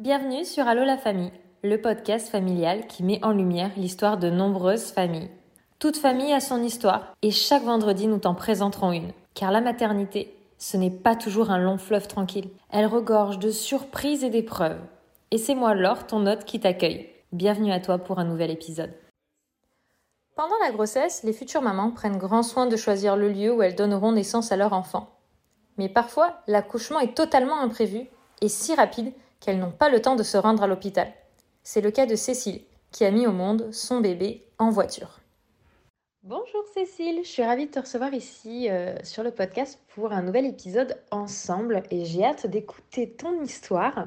Bienvenue sur Allo la famille, le podcast familial qui met en lumière l'histoire de nombreuses familles. Toute famille a son histoire et chaque vendredi nous t'en présenterons une. Car la maternité, ce n'est pas toujours un long fleuve tranquille. Elle regorge de surprises et d'épreuves. Et c'est moi Laure, ton hôte, qui t'accueille. Bienvenue à toi pour un nouvel épisode. Pendant la grossesse, les futures mamans prennent grand soin de choisir le lieu où elles donneront naissance à leur enfant. Mais parfois, l'accouchement est totalement imprévu et si rapide qu'elles n'ont pas le temps de se rendre à l'hôpital. C'est le cas de Cécile, qui a mis au monde son bébé en voiture. Bonjour Cécile, je suis ravie de te recevoir ici euh, sur le podcast pour un nouvel épisode ensemble et j'ai hâte d'écouter ton histoire.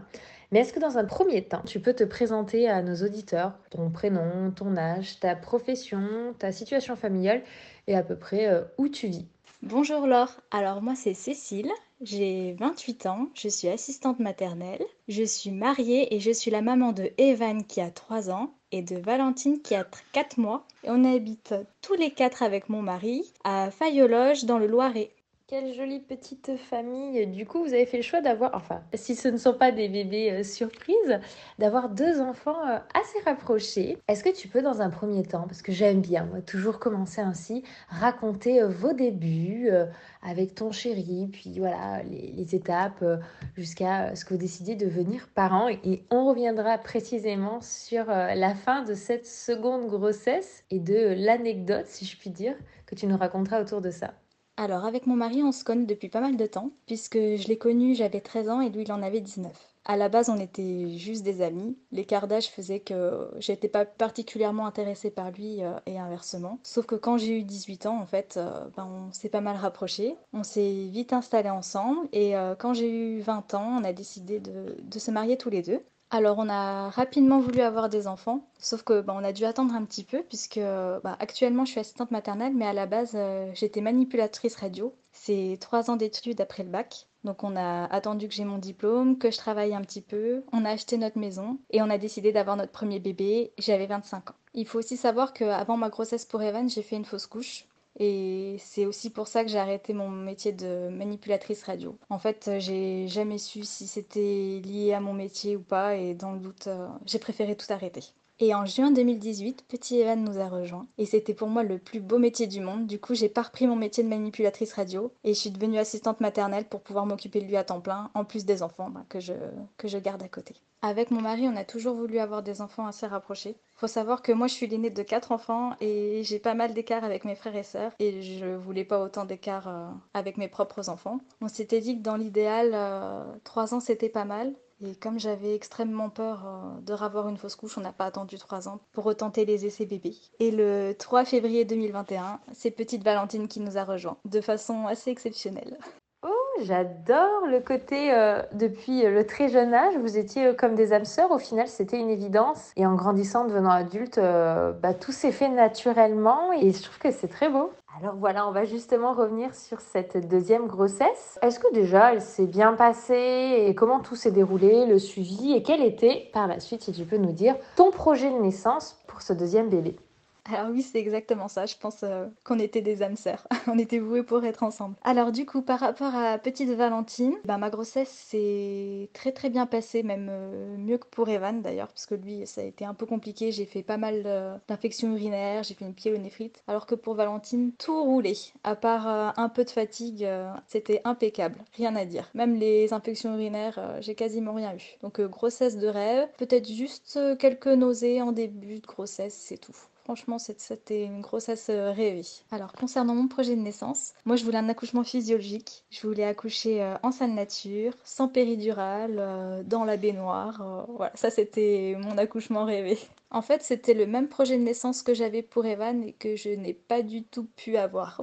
Mais est-ce que dans un premier temps, tu peux te présenter à nos auditeurs? Ton prénom, ton âge, ta profession, ta situation familiale et à peu près euh, où tu vis? Bonjour Laure, alors moi c'est Cécile, j'ai 28 ans, je suis assistante maternelle, je suis mariée et je suis la maman de Evan qui a 3 ans et de Valentine qui a 4 mois. Et on habite tous les quatre avec mon mari à Fayologe dans le Loiret. Quelle jolie petite famille. Du coup, vous avez fait le choix d'avoir, enfin, si ce ne sont pas des bébés euh, surprises, d'avoir deux enfants euh, assez rapprochés. Est-ce que tu peux, dans un premier temps, parce que j'aime bien, moi, toujours commencer ainsi, raconter euh, vos débuts avec ton chéri, puis voilà, les, étapes jusqu'à ce que vous décidiez de devenir parents. Et on reviendra précisément sur la fin de cette seconde grossesse et de l'anecdote, si je puis dire, que tu nous raconteras autour de ça. Alors avec mon mari, on se connaît depuis pas mal de temps, puisque je l'ai connu, j'avais 13 ans et lui, il en avait 19. À la base, on était juste des amis. L'écart d'âge faisait que j'étais pas particulièrement intéressée par lui euh, et inversement. Sauf que quand j'ai eu 18 ans, en fait, euh, ben, on s'est pas mal rapprochés. On s'est vite installés ensemble et euh, quand j'ai eu 20 ans, on a décidé de, de se marier tous les deux. Alors on a rapidement voulu avoir des enfants, sauf que bah, on a dû attendre un petit peu puisque bah, actuellement je suis assistante maternelle, mais à la base euh, j'étais manipulatrice radio. C'est trois ans d'études après le bac. Donc on a attendu que j'ai mon diplôme, que je travaille un petit peu, on a acheté notre maison et on a décidé d'avoir notre premier bébé. J'avais 25 ans. Il faut aussi savoir qu'avant ma grossesse pour Evan, j'ai fait une fausse couche. Et c'est aussi pour ça que j'ai arrêté mon métier de manipulatrice radio. En fait, j'ai jamais su si c'était lié à mon métier ou pas, et dans le doute, euh, j'ai préféré tout arrêter. Et en juin 2018, petit Evan nous a rejoints. Et c'était pour moi le plus beau métier du monde. Du coup, j'ai pas repris mon métier de manipulatrice radio et je suis devenue assistante maternelle pour pouvoir m'occuper de lui à temps plein, en plus des enfants bah, que, je, que je garde à côté. Avec mon mari, on a toujours voulu avoir des enfants assez rapprochés. Faut savoir que moi, je suis l'aînée de quatre enfants et j'ai pas mal d'écart avec mes frères et sœurs. Et je voulais pas autant d'écart euh, avec mes propres enfants. On s'était dit que dans l'idéal, euh, trois ans, c'était pas mal. Et comme j'avais extrêmement peur euh, de ravoir une fausse couche, on n'a pas attendu trois ans pour retenter les essais bébés. Et le 3 février 2021, c'est petite Valentine qui nous a rejoints, de façon assez exceptionnelle. Oh, j'adore le côté euh, depuis le très jeune âge, vous étiez euh, comme des âmes sœurs. Au final, c'était une évidence. Et en grandissant, devenant adulte, bah, tout s'est fait naturellement. Et je trouve que c'est très beau. Alors voilà, on va justement revenir sur cette deuxième grossesse. Est-ce que déjà elle s'est bien passée et comment tout s'est déroulé, le suivi et quel était par la suite, si tu peux nous dire, ton projet de naissance pour ce deuxième bébé? Alors oui, c'est exactement ça. Je pense euh, qu'on était des âmes sœurs. On était voués pour être ensemble. Alors du coup, par rapport à petite Valentine, bah, ma grossesse s'est très très bien passée, même euh, mieux que pour Evan d'ailleurs, parce que lui, ça a été un peu compliqué. J'ai fait pas mal euh, d'infections urinaires, j'ai fait une pyélonéphrite, alors que pour Valentine, tout roulait. À part un peu de fatigue, c'était impeccable, rien à dire. Même les infections urinaires, j'ai quasiment rien eu. Donc grossesse de rêve, peut-être juste quelques nausées en début de grossesse, c'est tout. Franchement, c'était une grossesse euh, rêvée. Alors, concernant mon projet de naissance, moi, je voulais un accouchement physiologique. Je voulais accoucher euh, en salle nature, sans péridurale, euh, dans la baignoire. Voilà, ça, c'était mon accouchement rêvé. En fait, c'était le même projet de naissance que j'avais pour Evan et que je n'ai pas du tout pu avoir.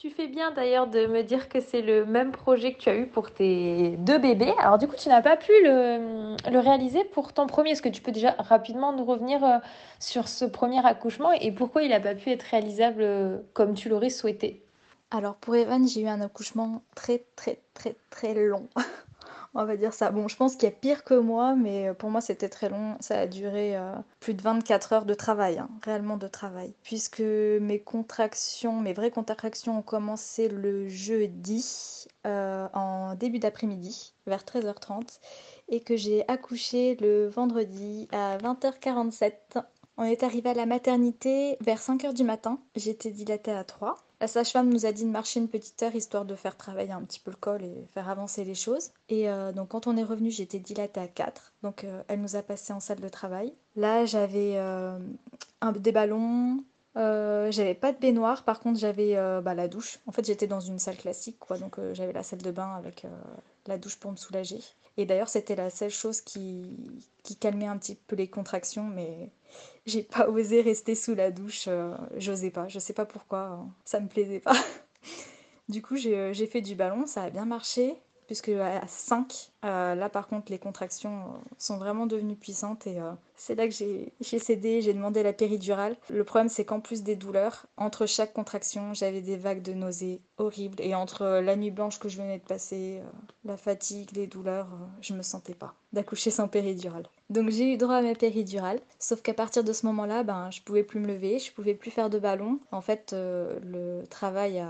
Tu fais bien d'ailleurs de me dire que c'est le même projet que tu as eu pour tes deux bébés. Alors du coup, tu n'as pas pu le, réaliser pour ton premier. Est-ce que tu peux déjà rapidement nous revenir euh, sur ce premier accouchement et pourquoi il n'a pas pu être réalisable euh, comme tu l'aurais souhaité? Alors pour Evan, j'ai eu un accouchement très très très très long. on va dire ça. Bon, je pense qu'il y a pire que moi, mais euh, pour moi c'était très long. Ça a duré euh, plus de 24 heures de travail, hein, réellement de travail. Puisque mes contractions, mes vraies contractions ont commencé le jeudi euh, en début d'après-midi, vers 13h30. et que j'ai accouché le vendredi à 20h47. On est arrivé à la maternité vers 5h du matin. J'étais dilatée à 3. La sage-femme nous a dit de marcher une petite heure histoire de faire travailler un petit peu le col et faire avancer les choses. Et euh, donc quand on est revenu, j'étais dilatée à 4. Donc euh, elle nous a passé en salle de travail. Là, j'avais euh, des ballons, j'avais pas de baignoire, par contre j'avais bah, la douche. En fait j'étais dans une salle classique, quoi, donc j'avais la salle de bain avec la douche pour me soulager. Et d'ailleurs c'était la seule chose qui calmait un petit peu les contractions, mais j'ai pas osé rester sous la douche, j'osais pas, je sais pas pourquoi, ça me plaisait pas. Du coup j'ai fait du ballon, ça a bien marché puisque à 5, euh, là par contre les contractions euh, sont vraiment devenues puissantes et euh, c'est là que j'ai cédé, j'ai demandé la péridurale. Le problème c'est qu'en plus des douleurs, entre chaque contraction j'avais des vagues de nausées horribles et entre la nuit blanche que je venais de passer, la fatigue, les douleurs, je me sentais pas d'accoucher sans péridurale. Donc j'ai eu droit à ma péridurale, sauf qu'à partir de ce moment-là, ben, je pouvais plus me lever, je pouvais plus faire de ballon. En fait, le travail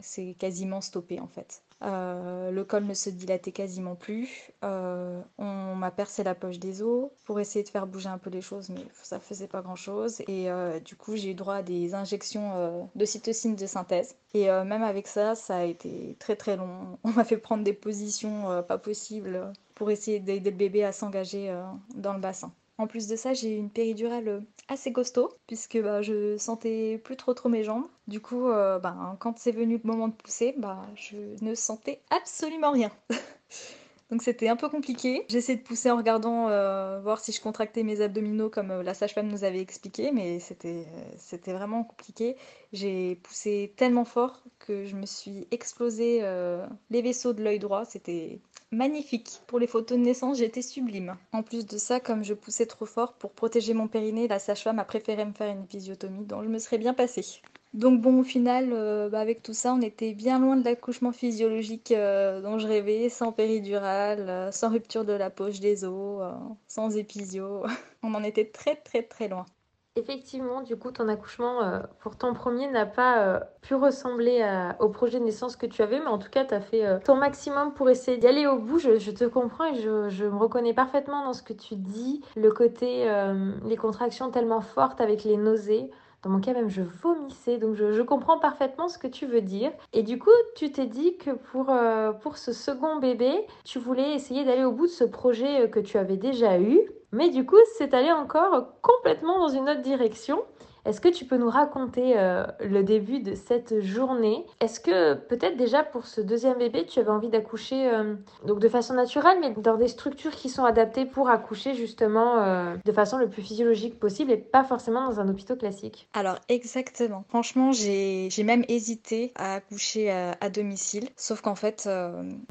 s'est quasiment stoppé en fait. Euh, le col ne se dilatait quasiment plus. Euh, on m'a percé la poche des os pour essayer de faire bouger un peu les choses, mais ça faisait pas grand chose. Et euh, du coup, j'ai eu droit à des injections de cytocine de synthèse. Et même avec ça, ça a été très très long. On m'a fait prendre des positions pas possibles pour essayer d'aider le bébé à s'engager dans le bassin. En plus de ça, j'ai eu une péridurale euh, assez costaud, puisque bah, je sentais plus trop trop mes jambes. Du coup, euh, bah, quand c'est venu le moment de pousser, bah, je ne sentais absolument rien. Donc c'était un peu compliqué. J'essayais de pousser en regardant euh, voir si je contractais mes abdominaux comme la sage-femme nous avait expliqué, mais c'était c'était vraiment compliqué. J'ai poussé tellement fort que je me suis explosé les vaisseaux de l'œil droit. C'était magnifique. Pour les photos de naissance, j'étais sublime. En plus de ça, comme je poussais trop fort pour protéger mon périnée, la sage-femme a préféré me faire une épisiotomie, dont je me serais bien passée. Donc bon, au final, euh, bah, avec tout ça, on était bien loin de l'accouchement physiologique euh, dont je rêvais, sans péridurale, euh, sans rupture de la poche des os, sans épisio. on en était très très très loin. Effectivement, du coup, ton accouchement pour ton premier n'a pas pu ressembler au projet de naissance que tu avais, mais en tout cas, tu as fait ton maximum pour essayer d'y aller au bout. Je, te comprends et je, me reconnais parfaitement dans ce que tu dis. Le côté, les contractions tellement fortes avec les nausées. Dans mon cas même, je vomissais, donc je, comprends parfaitement ce que tu veux dire. Et du coup, tu t'es dit que pour, pour ce second bébé, tu voulais essayer d'aller au bout de ce projet que tu avais déjà eu. Mais du coup, c'est allé encore complètement dans une autre direction. Est-ce que tu peux nous raconter euh, le début de cette journée? Est-ce que peut-être déjà pour ce deuxième bébé, tu avais envie d'accoucher euh, donc de façon naturelle, mais dans des structures qui sont adaptées pour accoucher justement euh, de façon le plus physiologique possible et pas forcément dans un hôpital classique? Alors exactement. Franchement, j'ai même hésité à accoucher à, domicile, sauf qu'en fait,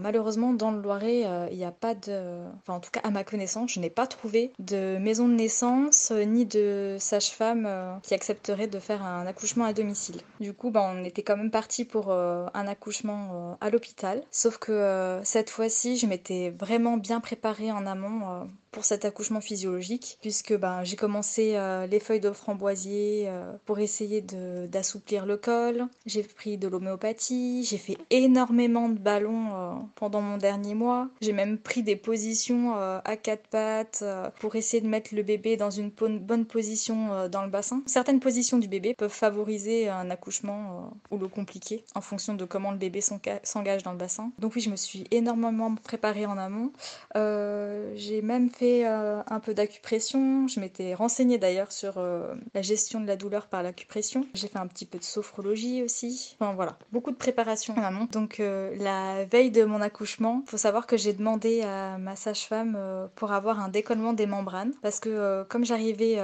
malheureusement dans le Loiret, il n'y a pas de, enfin en tout cas à ma connaissance, je n'ai pas trouvé de maison de naissance ni de sage-femme qui accepterait de faire un accouchement à domicile. Du coup, bah, on était quand même parti pour euh, un accouchement euh, à l'hôpital. Sauf que euh, cette fois-ci, je m'étais vraiment bien préparée en amont pour cet accouchement physiologique, puisque ben, j'ai commencé euh, les feuilles de framboisier euh, pour essayer d'assouplir le col. J'ai pris de l'homéopathie, j'ai fait énormément de ballons euh, pendant mon dernier mois. J'ai même pris des positions à quatre pattes pour essayer de mettre le bébé dans une bonne position dans le bassin. Certaines positions du bébé peuvent favoriser un accouchement ou le compliquer en fonction de comment le bébé s'engage dans le bassin. Donc oui, je me suis énormément préparée en amont. j'ai même fait euh, un peu d'acupression. Je m'étais renseignée d'ailleurs sur euh, la gestion de la douleur par l'acupression. J'ai fait un petit peu de sophrologie aussi. Enfin voilà, beaucoup de préparation en amont. Donc euh, la veille de mon accouchement, faut savoir que j'ai demandé à ma sage-femme pour avoir un décollement des membranes parce que comme j'arrivais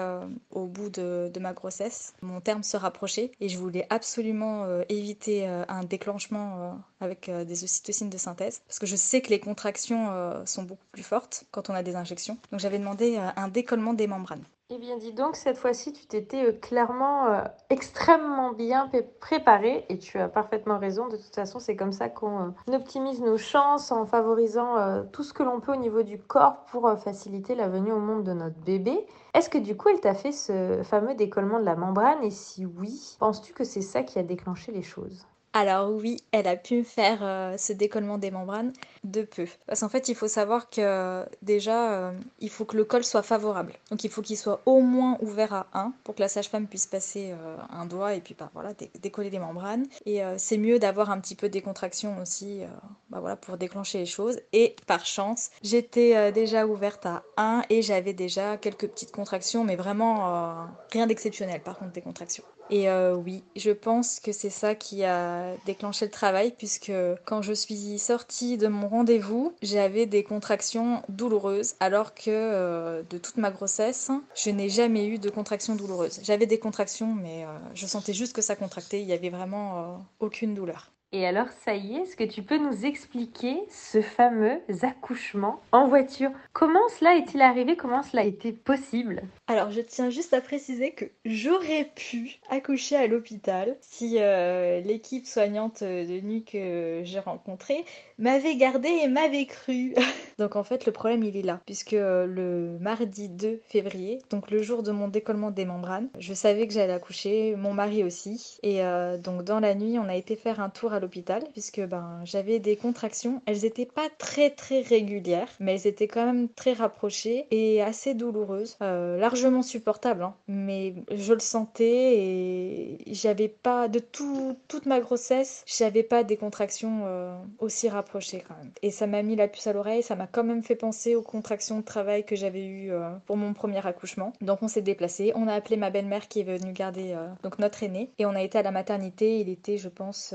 au bout de, de, ma grossesse, mon terme se rapprochait et je voulais absolument éviter un déclenchement avec des ocytocines de synthèse parce que je sais que les contractions sont beaucoup plus fortes quand on a des injections donc j'avais demandé euh, un décollement des membranes. Eh bien, dis donc, cette fois-ci, tu t'étais euh, clairement euh, extrêmement bien préparé et tu as parfaitement raison. De toute façon, c'est comme ça qu'on optimise nos chances en favorisant tout ce que l'on peut au niveau du corps pour faciliter la venue au monde de notre bébé. Est-ce que du coup, elle t'a fait ce fameux décollement de la membrane? Et si oui, penses-tu que c'est ça qui a déclenché les choses? Alors oui, elle a pu me faire euh, ce décollement des membranes de peu. Parce qu'en fait, il faut savoir que déjà, euh, il faut que le col soit favorable. Donc il faut qu'il soit au moins ouvert à 1 pour que la sage-femme puisse passer euh, un doigt et puis bah, voilà, décoller les membranes. Et c'est mieux d'avoir un petit peu des contractions aussi bah, voilà, pour déclencher les choses. Et par chance, j'étais déjà ouverte à 1 et j'avais déjà quelques petites contractions, mais vraiment rien d'exceptionnel par contre des contractions. Et euh, oui, je pense que c'est ça qui a déclenché le travail, puisque quand je suis sortie de mon rendez-vous, j'avais des contractions douloureuses, alors que euh, de toute ma grossesse, je n'ai jamais eu de contractions douloureuses. J'avais des contractions, mais euh, je sentais juste que ça contractait, il n'y avait vraiment aucune douleur. Et alors, ça y est, est-ce que tu peux nous expliquer ce fameux accouchement en voiture? Comment cela est-il arrivé? Comment cela a été possible? Alors, je tiens juste à préciser que j'aurais pu accoucher à l'hôpital si euh, l'équipe soignante de nuit que j'ai rencontrée m'avait gardé et m'avait cru. donc, en fait, le problème, il est là, puisque euh, le mardi 2 février, donc le jour de mon décollement des membranes, je savais que j'allais accoucher, mon mari aussi. Et euh, donc, dans la nuit, on a été faire un tour à l'hôpital puisque ben, j'avais des contractions. Elles n'étaient pas très très régulières, mais elles étaient quand même très rapprochées et assez douloureuses, euh, largement supportables. Hein. Mais je le sentais et j'avais pas de tout, toute ma grossesse, j'avais pas des contractions euh, aussi rapprochées quand même. Et ça m'a mis la puce à l'oreille, ça m'a quand même fait penser aux contractions de travail que j'avais eues euh, pour mon premier accouchement. Donc on s'est déplacé, on a appelé ma belle-mère qui est venue garder donc notre aîné et on a été à la maternité. Il était, je pense,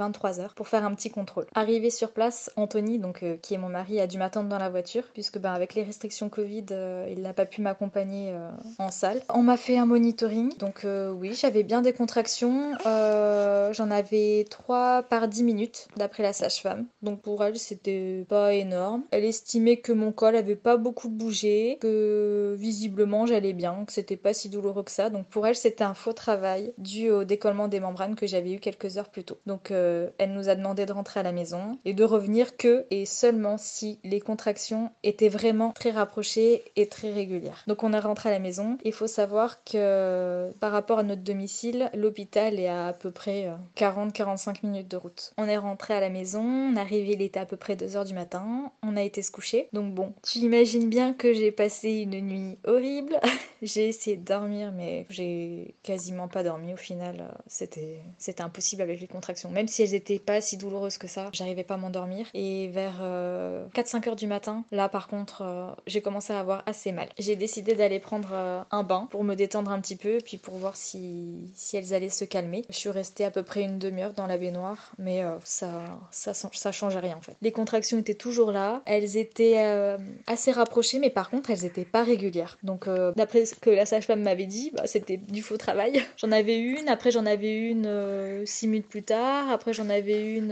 23 heures pour faire un petit contrôle. Arrivé sur place, Anthony, donc euh, qui est mon mari, a dû m'attendre dans la voiture puisque ben, avec les restrictions Covid, euh, il n'a pas pu m'accompagner euh, en salle. On m'a fait un monitoring, donc oui, j'avais bien des contractions. J'en avais 3 par 10 minutes d'après la sage-femme. Donc pour elle, c'était pas énorme. Elle estimait que mon col avait pas beaucoup bougé, que visiblement j'allais bien, que c'était pas si douloureux que ça. Donc pour elle, c'était un faux travail dû au décollement des membranes que j'avais eu quelques heures plus tôt. Donc elle nous a demandé de rentrer à la maison et de revenir que et seulement si les contractions étaient vraiment très rapprochées et très régulières. Donc on est rentré à la maison. Il faut savoir que par rapport à notre domicile, l'hôpital est à à peu près 40-45 euh, minutes de route. On est rentré à la maison, on est arrivé, il était à peu près 2h du matin, on a été se coucher. Donc bon, tu imagines bien que j'ai passé une nuit horrible. j'ai essayé de dormir mais j'ai quasiment pas dormi au final. C'était c'était impossible avec les contractions. Même elles étaient pas si douloureuses que ça, j'arrivais pas à m'endormir. Et vers 4-5 euh, heures du matin, là par contre, euh, j'ai commencé à avoir assez mal. J'ai décidé d'aller prendre euh, un bain pour me détendre un petit peu, puis pour voir si, si elles allaient se calmer. Je suis restée à peu près une demi-heure dans la baignoire, mais ça, ça, ça changeait rien en fait. Les contractions étaient toujours là, elles étaient assez rapprochées, mais par contre, elles étaient pas régulières. Donc, d'après ce que la sage-femme m'avait dit, bah, c'était du faux travail. J'en avais une, après j'en avais une 6 minutes plus tard, après j'en avais une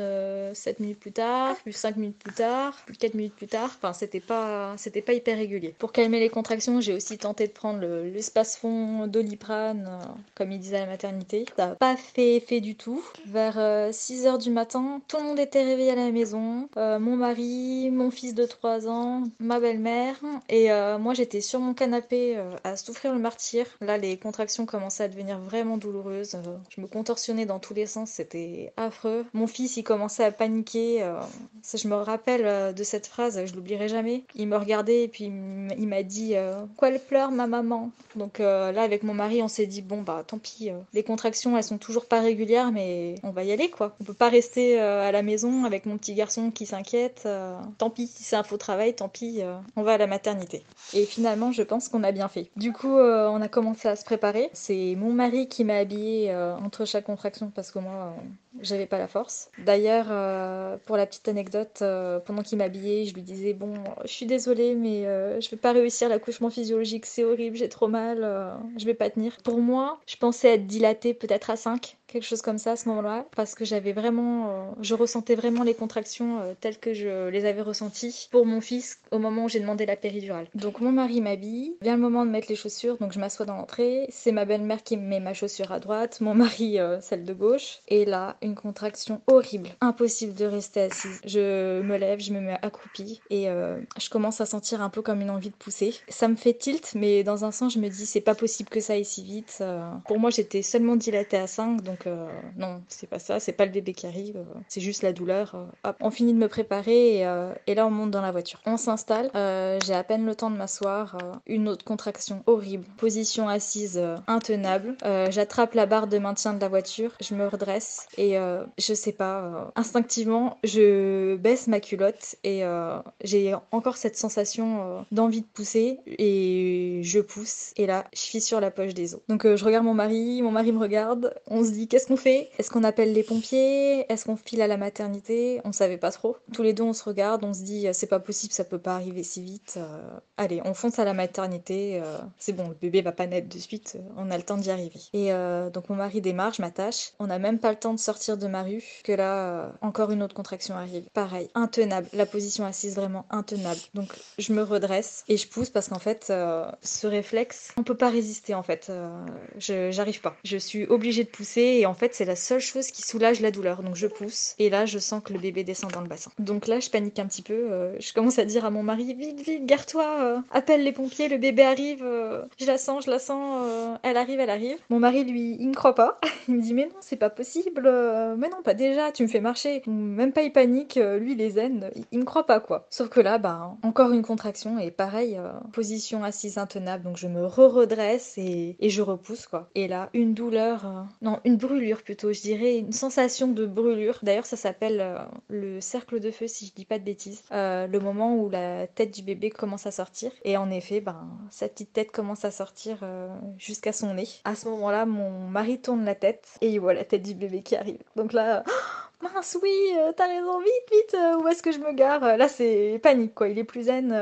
7 euh, minutes plus tard, puis 5 minutes plus tard, puis 4 minutes plus tard. Enfin, c'était pas, c'était pas hyper régulier. Pour calmer les contractions, j'ai aussi tenté de prendre l'espace fond doliprane, euh, comme il disait à la maternité. Ça n'a pas fait effet du tout. Vers 6 euh, h du matin, tout le monde était réveillé à la maison. mon mari, mon fils de 3 ans, ma belle-mère. Et moi, j'étais sur mon canapé à souffrir le martyr. Là, les contractions commençaient à devenir vraiment douloureuses. je me contorsionnais dans tous les sens. C'était affreux. Mon fils, il commençait à paniquer. Euh, je me rappelle euh, de cette phrase, je l'oublierai jamais. Il me regardait et puis il m'a dit euh, Quoi elle pleure, ma maman? Donc là, avec mon mari, on s'est dit Bon, bah tant pis, les contractions, elles sont toujours pas régulières, mais on va y aller quoi. On peut pas rester à la maison avec mon petit garçon qui s'inquiète. tant pis, c'est un faux travail, tant pis, on va à la maternité. Et finalement, je pense qu'on a bien fait. Du coup, on a commencé à se préparer. C'est mon mari qui m'a habillée entre chaque contraction parce que moi, j'avais pas la force. D'ailleurs, euh, pour la petite anecdote, euh, pendant qu'il m'habillait, je lui disais Bon, je suis désolée, mais euh, je vais pas réussir l'accouchement physiologique, c'est horrible, j'ai trop mal, je vais pas tenir. Pour moi, je pensais être dilatée peut-être à 5 quelque chose comme ça à ce moment-là, parce que j'avais vraiment, euh, je ressentais vraiment les contractions euh, telles que je les avais ressenties pour mon fils au moment où j'ai demandé la péridurale. Donc mon mari m'habille, vient le moment de mettre les chaussures, donc je m'assois dans l'entrée, c'est ma belle-mère qui met ma chaussure à droite, mon mari euh, celle de gauche, et là une contraction horrible, impossible de rester assise. Je me lève, je me mets accroupie et je commence à sentir un peu comme une envie de pousser. Ça me fait tilt, mais dans un sens je me dis c'est pas possible que ça aille si vite. pour moi j'étais seulement dilatée à 5, donc Donc non, c'est pas ça, c'est pas le bébé qui arrive, c'est juste la douleur. Hop, on finit de me préparer et, là on monte dans la voiture. On s'installe, j'ai à peine le temps de m'asseoir, une autre contraction horrible, position assise intenable. J'attrape la barre de maintien de la voiture, je me redresse et je sais pas, instinctivement je baisse ma culotte et j'ai encore cette sensation d'envie de pousser et je pousse et là je suis sur la poche des os. Donc je regarde mon mari, mon mari me regarde, on se dit qu'est-ce qu'on fait? Est-ce qu'on appelle les pompiers? Est-ce qu'on file à la maternité? On savait pas trop. Tous les deux on se regarde, on se dit c'est pas possible, ça peut pas arriver si vite. Euh, allez, on fonce à la maternité. Euh, c'est bon, le bébé va pas naître de suite, on a le temps d'y arriver. Et euh, donc mon mari démarre, je m'attache. On n'a même pas le temps de sortir de ma rue que là encore une autre contraction arrive. Pareil, intenable. La position assise vraiment intenable. Donc je me redresse et je pousse parce qu'en fait ce réflexe, on peut pas résister en fait. je j'arrive pas. Je suis obligée de pousser et en fait, c'est la seule chose qui soulage la douleur. Donc je pousse et là, je sens que le bébé descend dans le bassin. Donc là, je panique un petit peu. Euh, je commence à dire à mon mari vite, vite, gare-toi, euh, appelle les pompiers, le bébé arrive. Euh, je la sens, je la sens. elle arrive, elle arrive. Mon mari, lui, il ne croit pas. il me dit mais non, c'est pas possible. mais non, pas déjà. Tu me fais marcher. Même pas, il panique. lui, les zen, il, ne croit pas quoi. Sauf que là, bah encore une contraction et pareil, position assise intenable. Donc je me re-redresse et, et, je repousse quoi. Et là, une douleur, non, une brûlure plutôt, je dirais, une sensation de brûlure. D'ailleurs, ça s'appelle euh, le cercle de feu, si je dis pas de bêtises. Euh, le moment où la tête du bébé commence à sortir. Et en effet, ben, sa petite tête commence à sortir euh, jusqu'à son nez. À ce moment-là, mon mari tourne la tête et il voit la tête du bébé qui arrive. Donc là, mince, oui, euh, t'as raison, vite, vite, euh, où est-ce que je me gare? Euh, Là, c'est panique, quoi. Il est plus zen,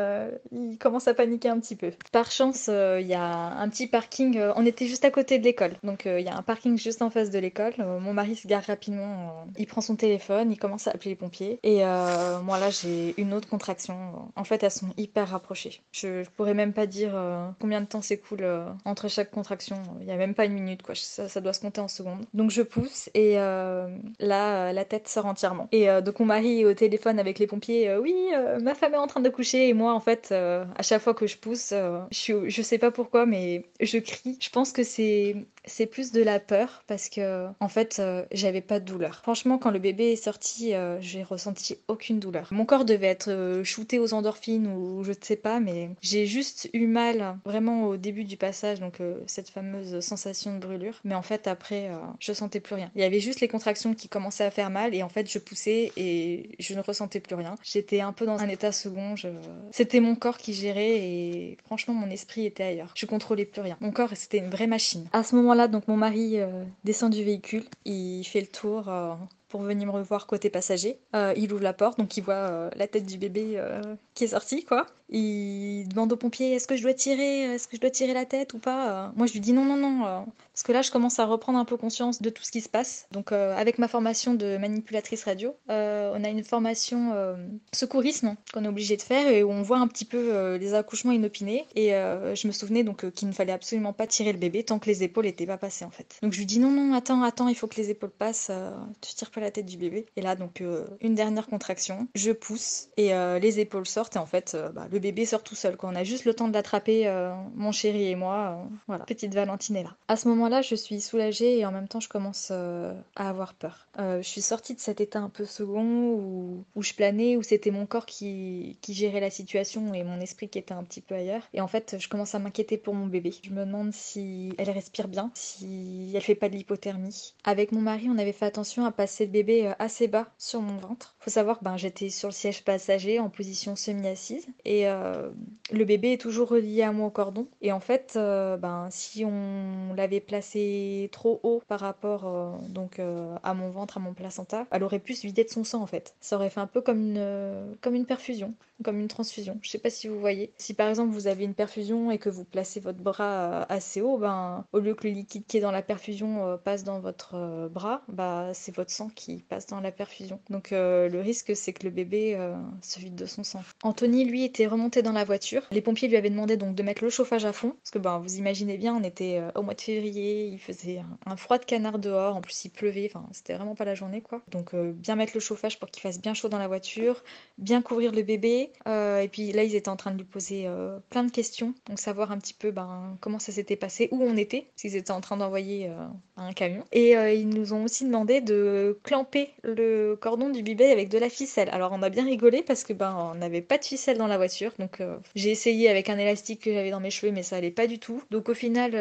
il commence à paniquer un petit peu. Par chance, il y a un petit parking. on était juste à côté de l'école, donc il y a un parking juste en face de l'école. mon mari se gare rapidement, il prend son téléphone, il commence à appeler les pompiers. Et moi, là, j'ai une autre contraction. En fait, elles sont hyper rapprochées. Je, pourrais même pas dire combien de temps s'écoule entre chaque contraction. Il y a même pas une minute, quoi. Ça, ça, doit se compter en secondes. Donc, je pousse et là, la tête sort entièrement. Et euh, donc mon mari est au téléphone avec les pompiers, euh, oui, euh, ma femme est en train de coucher et moi en fait, à chaque fois que je pousse, je, je sais pas pourquoi, mais je crie. Je pense que c'est c'est plus de la peur parce que en fait j'avais pas de douleur. Franchement quand le bébé est sorti j'ai ressenti aucune douleur. Mon corps devait être shooté aux endorphines ou je ne sais pas mais j'ai juste eu mal vraiment au début du passage donc cette fameuse sensation de brûlure mais en fait après je sentais plus rien. Il y avait juste les contractions qui commençaient à faire mal et en fait je poussais et je ne ressentais plus rien. J'étais un peu dans un état second, c'était mon corps qui gérait et franchement mon esprit était ailleurs. Je contrôlais plus rien. Mon corps c'était une vraie machine. À ce moment-là donc mon mari euh, descend du véhicule, il fait le tour euh, pour venir me revoir côté passager. Euh, il ouvre la porte, donc il voit la tête du bébé qui est sorti, quoi. Il demande aux pompiers est-ce que je dois tirer Est-ce que je dois tirer la tête ou pas Moi je lui dis non, non, non. Parce que là je commence à reprendre un peu conscience de tout ce qui se passe. Donc avec ma formation de manipulatrice radio, on a une formation secourisme qu'on est obligé de faire et où on voit un petit peu les accouchements inopinés. Et je me souvenais donc qu'il ne fallait absolument pas tirer le bébé tant que les épaules n'étaient pas passées en fait. Donc je lui dis non, non, attends, attends, il faut que les épaules passent. tu tires pas la tête du bébé. Et là donc une dernière contraction, je pousse et les épaules sortent et en fait, euh, bah, le bébé sort tout seul. Quand on a juste le temps de l'attraper, euh, mon chéri et moi. Euh, voilà, petite Valentine est là. À ce moment-là, je suis soulagée et en même temps, je commence à avoir peur. je suis sortie de cet état un peu second où, où je planais, où c'était mon corps qui, qui gérait la situation et mon esprit qui était un petit peu ailleurs. Et en fait, je commence à m'inquiéter pour mon bébé. Je me demande si elle respire bien, si elle fait pas de l'hypothermie. Avec mon mari, on avait fait attention à passer bébé assez bas sur mon ventre. Faut savoir que ben, j'étais sur le siège passager en position semi-assise. Et euh, le bébé est toujours relié à moi au cordon. Et en fait euh, ben si on l'avait placé trop haut par rapport euh, donc à mon ventre à mon placenta elle aurait pu se vider de son sang en fait. Ça aurait fait un peu comme une perfusion comme une transfusion. Je sais pas si vous voyez. Si par exemple vous avez une perfusion et que vous placez votre bras assez haut ben au lieu que le liquide qui est dans la perfusion passe dans votre bras bah c'est votre sang qui passe dans la perfusion. Donc le risque c'est que le bébé se vide de son sang. Anthony lui était remonté dans la voiture. Les pompiers lui avaient demandé donc de mettre le chauffage à fond parce que ben vous imaginez bien on était au mois de février, il faisait un, froid de canard dehors, en plus il pleuvait, enfin c'était vraiment pas la journée quoi. Donc bien mettre le chauffage pour qu'il fasse bien chaud dans la voiture, bien couvrir le bébé et puis là ils étaient en train de lui poser plein de questions, donc savoir un petit peu ben, comment ça s'était passé, où on était, s'ils étaient en train d'envoyer euh, un camion. Et euh, ils nous ont aussi demandé de clamper le cordon du bébé avec de la ficelle. Alors on a bien rigolé parce que ben on n'avait pas de ficelle dans la voiture, donc euh, j'ai essayé avec un élastique que j'avais dans mes cheveux, mais ça allait pas du tout. Donc au final,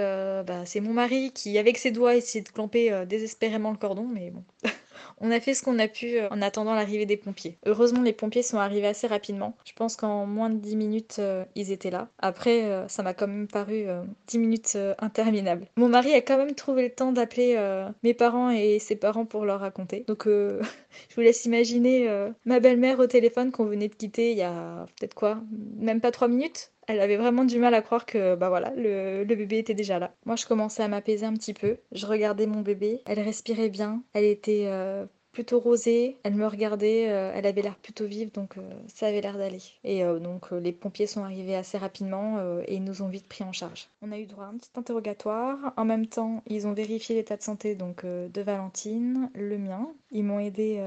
bah, c'est mon mari qui avec ses doigts essayait de clamper désespérément le cordon, mais bon. On a fait ce qu'on a pu euh, en attendant l'arrivée des pompiers. Heureusement, les pompiers sont arrivés assez rapidement. Je pense qu'en moins de 10 minutes, euh, ils étaient là. Après, euh, ça m'a quand même paru 10 minutes interminables. Mon mari a quand même trouvé le temps d'appeler mes parents et ses parents pour leur raconter. Donc, je vous laisse imaginer ma belle-mère au téléphone qu'on venait de quitter il y a peut-être quoi Même pas 3 minutes elle avait vraiment du mal à croire que bah voilà, le, bébé était déjà là. Moi, je commençais à m'apaiser un petit peu. Je regardais mon bébé. Elle respirait bien. Elle était euh, plutôt rosée, elle me regardait, euh, elle avait l'air plutôt vive, donc euh, ça avait l'air d'aller. Et donc les pompiers sont arrivés assez rapidement et ils nous ont vite pris en charge. On a eu droit à un petit interrogatoire. En même temps, ils ont vérifié l'état de santé donc de Valentine, le mien. Ils m'ont aidé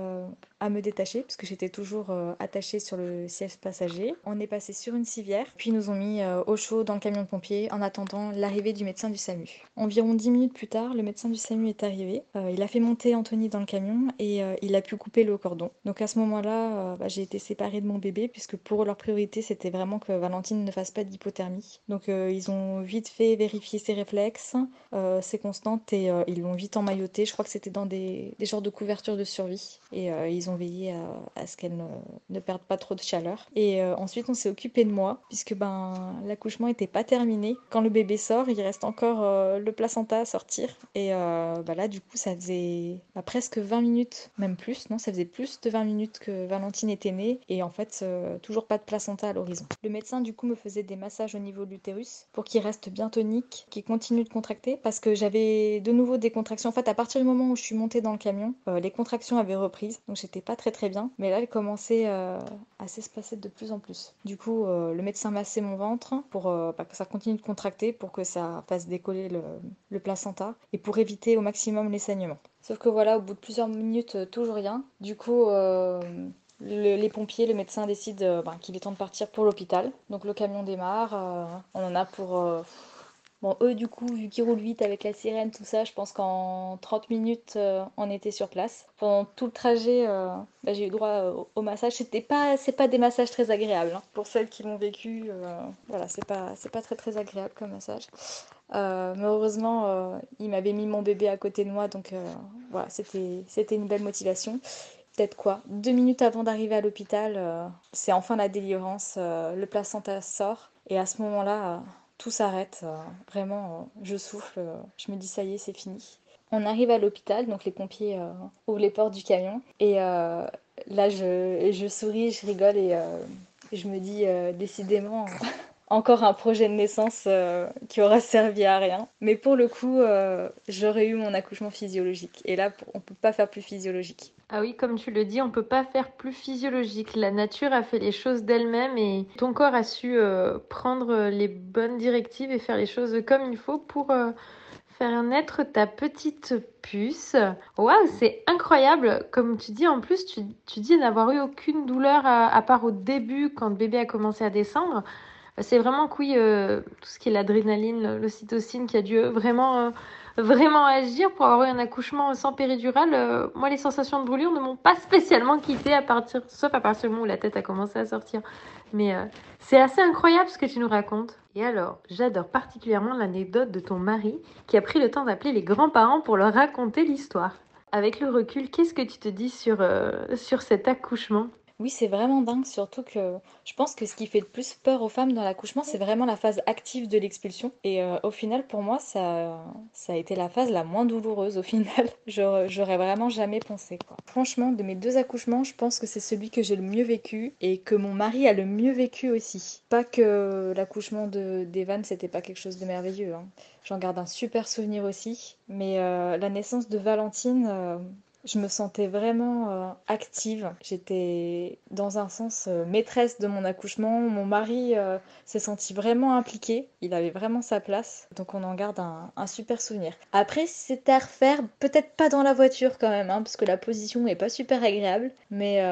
à me détacher parce que j'étais toujours attachée sur le siège passager. On est passé sur une civière, puis nous ont mis au chaud dans le camion de pompiers en attendant l'arrivée du médecin du SAMU. Environ 10 minutes plus tard, le médecin du SAMU est arrivé. il a fait monter Anthony dans le camion et euh, il a pu couper le cordon. Donc à ce moment-là, euh, bah, j'ai été séparée de mon bébé puisque pour leur priorité, c'était vraiment que Valentine ne fasse pas d'hypothermie. Donc euh, ils ont vite fait vérifier ses réflexes, ses constantes et ils l'ont vite emmailloté. Je crois que c'était dans des, genres de couvertures de survie et ils veillé à, ce qu'elle ne, perde pas trop de chaleur. Et ensuite, on s'est occupé de moi puisque ben l'accouchement n'était pas terminé. Quand le bébé sort, il reste encore le placenta à sortir et bah, là, du coup, ça faisait bah, presque 20 minutes même plus, non, ça faisait plus de 20 minutes que Valentine était née et en fait euh, toujours pas de placenta à l'horizon. Le médecin du coup me faisait des massages au niveau de l'utérus pour qu'il reste bien tonique, qu'il continue de contracter parce que j'avais de nouveau des contractions. En fait à partir du moment où je suis montée dans le camion, euh, les contractions avaient repris donc j'étais pas très très bien. Mais là elle commençait euh, à s'espacer de plus en plus. Du coup le médecin massait mon ventre pour bah, que ça continue de contracter pour que ça fasse décoller le placenta et pour éviter au maximum les saignements. Sauf que voilà, au bout de plusieurs minutes, euh, toujours rien. Du coup, euh, les pompiers, le médecin décident euh, ben, qu'il est temps de partir pour l'hôpital. Donc le camion démarre. on en a pour... Bon, eux, du coup, vu qu'ils roulent vite avec la sirène, tout ça, je pense qu'en 30 minutes, on était sur place. Pendant tout le trajet, bah, j'ai eu droit au, massage. C'était pas, c'est pas des massages très agréables. Hein. Pour celles qui l'ont vécu, voilà, c'est pas, c'est pas très très agréable comme massage. Euh, mais heureusement, euh, il m'avait mis mon bébé à côté de moi, donc euh, voilà, c'était, c'était une belle motivation. Peut-être quoi Deux minutes avant d'arriver à l'hôpital, c'est enfin la délivrance, le placenta sort, et à ce moment-là, tout s'arrête. vraiment, je souffle, je me dis ça y est, c'est fini. On arrive à l'hôpital, donc les pompiers ouvrent les portes du camion, et là, je, je souris, je rigole, et je me dis décidément encore un projet de naissance euh, qui aura servi à rien. Mais pour le coup, euh, j'aurais eu mon accouchement physiologique. Et là, on peut pas faire plus physiologique. Ah oui, comme tu le dis, on peut pas faire plus physiologique. La nature a fait les choses d'elle-même et ton corps a su euh, prendre les bonnes directives et faire les choses comme il faut pour faire naître ta petite puce. Waouh, c'est incroyable. Comme tu dis, en plus, tu, dis n'avoir eu aucune douleur à part au début quand le bébé a commencé à descendre. C'est vraiment que oui, euh, tout ce qui est l'adrénaline, l'ocytocine qui a dû vraiment, euh, vraiment agir pour avoir un accouchement sans péridurale. Euh, moi, les sensations de brûlure ne m'ont pas spécialement quitté à partir, sauf à partir du moment où la tête a commencé à sortir. Mais c'est assez incroyable ce que tu nous racontes. Et alors, j'adore particulièrement l'anecdote de ton mari qui a pris le temps d'appeler les grands-parents pour leur raconter l'histoire. Avec le recul, qu'est-ce que tu te dis sur, sur cet accouchement? Oui, c'est vraiment dingue, surtout que je pense que ce qui fait le plus peur aux femmes dans l'accouchement, c'est vraiment la phase active de l'expulsion. Et euh, au final, pour moi, ça, a été la phase la moins douloureuse au final. J'aurais vraiment jamais pensé. Franchement, de mes deux accouchements, je pense que c'est celui que j'ai le mieux vécu et que mon mari a le mieux vécu aussi. Pas que l'accouchement d'Evan, c'était pas quelque chose de merveilleux. Hein. J'en garde un super souvenir aussi. Mais euh, la naissance de Valentine, euh, Je me sentais vraiment euh, active. J'étais dans un sens euh, maîtresse de mon accouchement. Mon mari euh, s'est senti vraiment impliqué. Il avait vraiment sa place. Donc on en garde un, super souvenir. Après, si c'était à refaire, peut-être pas dans la voiture quand même, hein, parce que la position n'est pas super agréable. Mais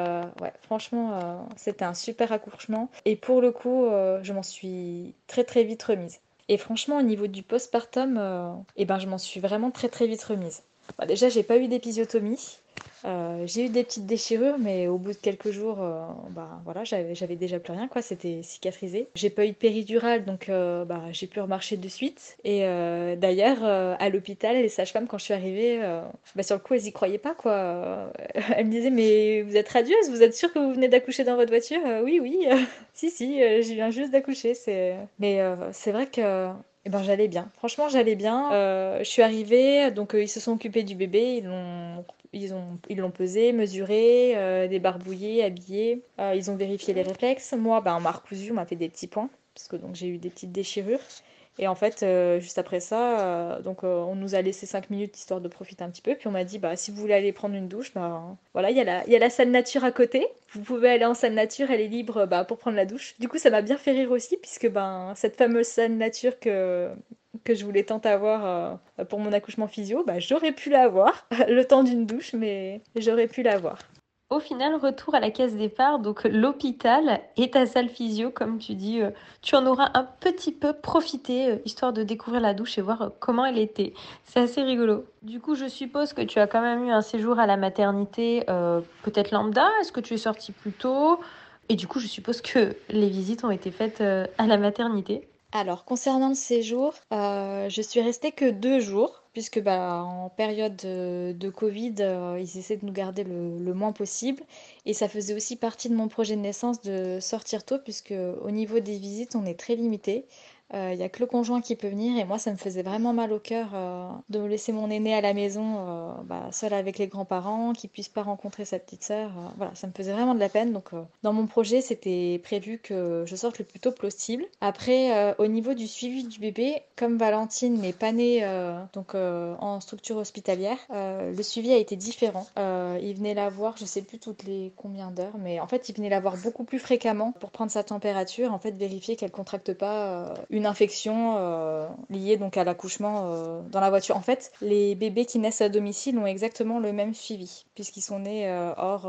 ouais, franchement, c'était un super accouchement. Et pour le coup, je m'en suis très très vite remise. Et franchement, au niveau du postpartum, eh ben, je m'en suis vraiment très très vite remise. Bah, déjà, j'ai pas eu d'épisiotomie. Euh, j'ai eu des petites déchirures, mais au bout de quelques jours, euh, bah voilà, j'avais déjà plus rien, quoi. C'était cicatrisé. J'ai pas eu de péridurale, donc euh, bah, j'ai pu remarcher de suite. Et d'ailleurs, à l'hôpital, les sages-femmes, quand je suis arrivée, bah, sur le coup, elles y croyaient pas, quoi. elles me disaient, mais vous êtes radieuse, vous êtes sûre que vous venez d'accoucher dans votre voiture? Oui, oui. si, si, je viens juste d'accoucher. Mais c'est vrai que eh ben, j'allais bien. Franchement, j'allais bien. Euh, je suis arrivée, donc euh, ils se sont occupés du bébé, ils l'ont ils ont, ils l'ont pesé, mesuré, euh, débarbouillé, habillé. ils ont vérifié les réflexes. Moi, ben, on m'a recousu, on m'a fait des petits points parce que donc j'ai eu des petites déchirures. Et en fait, euh, juste après ça, euh, donc euh, on nous a laissé 5 minutes histoire de profiter un petit peu. Puis on m'a dit, bah, si vous voulez aller prendre une douche, bah, voilà, il y, a la, salle nature à côté. Vous pouvez aller en salle nature, elle est libre bah, pour prendre la douche. Du coup, ça m'a bien fait rire aussi, puisque ben, cette fameuse salle nature que, que je voulais tant avoir pour mon accouchement physio, bah, j'aurais pu l'avoir, le temps d'une douche, mais j'aurais pu l'avoir. Au final, retour à la case départ, donc l'hôpital et ta salle physio, comme tu dis, euh, tu en auras un petit peu profité, euh, histoire de découvrir la douche et voir euh, comment elle était. C'est assez rigolo. Du coup, je suppose que tu as quand même eu un séjour à la maternité, peut-être lambda. Est-ce que tu es sortie plus tôt? Et du coup, je suppose que les visites ont été faites à la maternité. Alors, concernant le séjour, je suis restée que deux jours puisque bah, en période de, Covid, euh, ils essaient de nous garder le, moins possible. Et ça faisait aussi partie de mon projet de naissance de sortir tôt, puisque au niveau des visites, on est très limité. Il euh, n'y a que le conjoint qui peut venir et moi ça me faisait vraiment mal au cœur euh, de laisser mon aîné à la maison euh, bah, seul avec les grands-parents, qui puisse pas rencontrer sa petite sœur. voilà, ça me faisait vraiment de la peine. Donc dans mon projet c'était prévu que je sorte le plus tôt possible. Après au niveau du suivi du bébé, comme Valentine n'est pas née donc en structure hospitalière, le suivi a été différent. il venait la voir, je sais plus toutes les combien d'heures, mais en fait il venait la voir beaucoup plus fréquemment pour prendre sa température, en fait vérifier qu'elle contracte pas une infection euh, liée donc à l'accouchement euh, dans la voiture. En fait, les bébés qui naissent à domicile ont exactement le même suivi puisqu'ils sont nés euh, hors,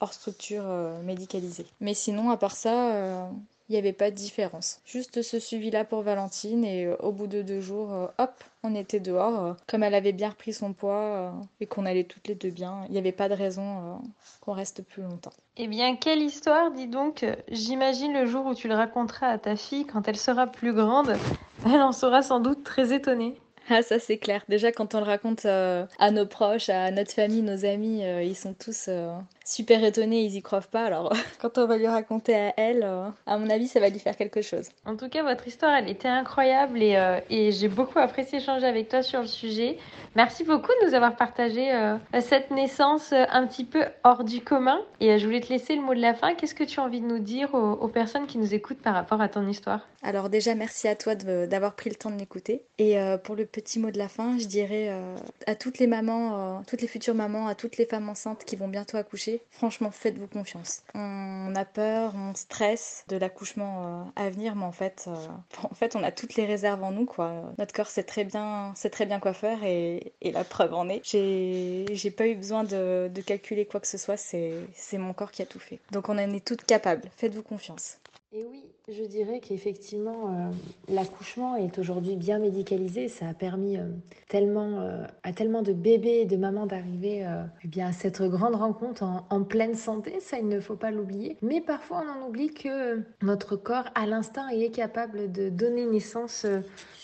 hors structure médicalisée. Mais sinon, à part ça, il n'y avait pas de différence. Juste ce suivi-là pour Valentine et au bout de deux jours, hop, on était dehors. comme elle avait bien repris son poids et qu'on allait toutes les deux bien, il n'y avait pas de raison qu'on reste plus longtemps. Eh bien, quelle histoire, dis donc. J'imagine le jour où tu le raconteras à ta fille quand elle sera plus grande. Elle en sera sans doute très étonnée. Ah, ça c'est clair. Déjà, quand on le raconte euh, à nos proches, à notre famille, nos amis, euh, ils sont tous euh, super étonnés, ils y croient pas. Alors, quand on va lui raconter à elle, à mon avis, ça va lui faire quelque chose. En tout cas, votre histoire, elle était incroyable et, et j'ai beaucoup apprécié échanger avec toi sur le sujet. Merci beaucoup de nous avoir partagé cette naissance un petit peu hors du commun. Et je voulais te laisser le mot de la fin. Qu'est-ce que tu as envie de nous dire aux, aux personnes qui nous écoutent par rapport à ton histoire? Alors, déjà, merci à toi d'avoir pris le temps de m'écouter. Et pour le petit mot de la fin, je dirais euh, à toutes les mamans, euh, toutes les futures mamans, à toutes les femmes enceintes qui vont bientôt accoucher, franchement, faites-vous confiance. On a peur, on stresse de l'accouchement euh, à venir, mais en fait, en fait, on a toutes les réserves en nous, quoi. Notre corps sait très bien, sait très bien quoi faire et, la preuve en est. J'ai pas eu besoin de, de calculer quoi que ce soit, c'est mon corps qui a tout fait. Donc on en est toutes capables. Faites-vous confiance. Et oui, je dirais qu'effectivement, euh, l'accouchement est aujourd'hui bien médicalisé. Ça a permis euh, tellement, euh, à tellement de bébés et de mamans d'arriver eh bien, à cette grande rencontre en, pleine santé. Ça, il ne faut pas l'oublier. Mais parfois, on en oublie que notre corps, à l'instinct, est capable de donner naissance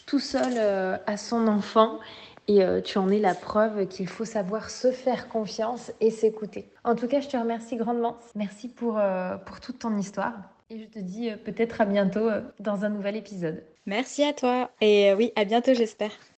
tout seul à son enfant. Et tu en es la preuve qu'il faut savoir se faire confiance et s'écouter. En tout cas, je te remercie grandement. Merci pour, pour toute ton histoire. Et je te dis euh, peut-être à bientôt euh, dans un nouvel épisode. Merci à toi. Et euh, oui, à bientôt, j'espère.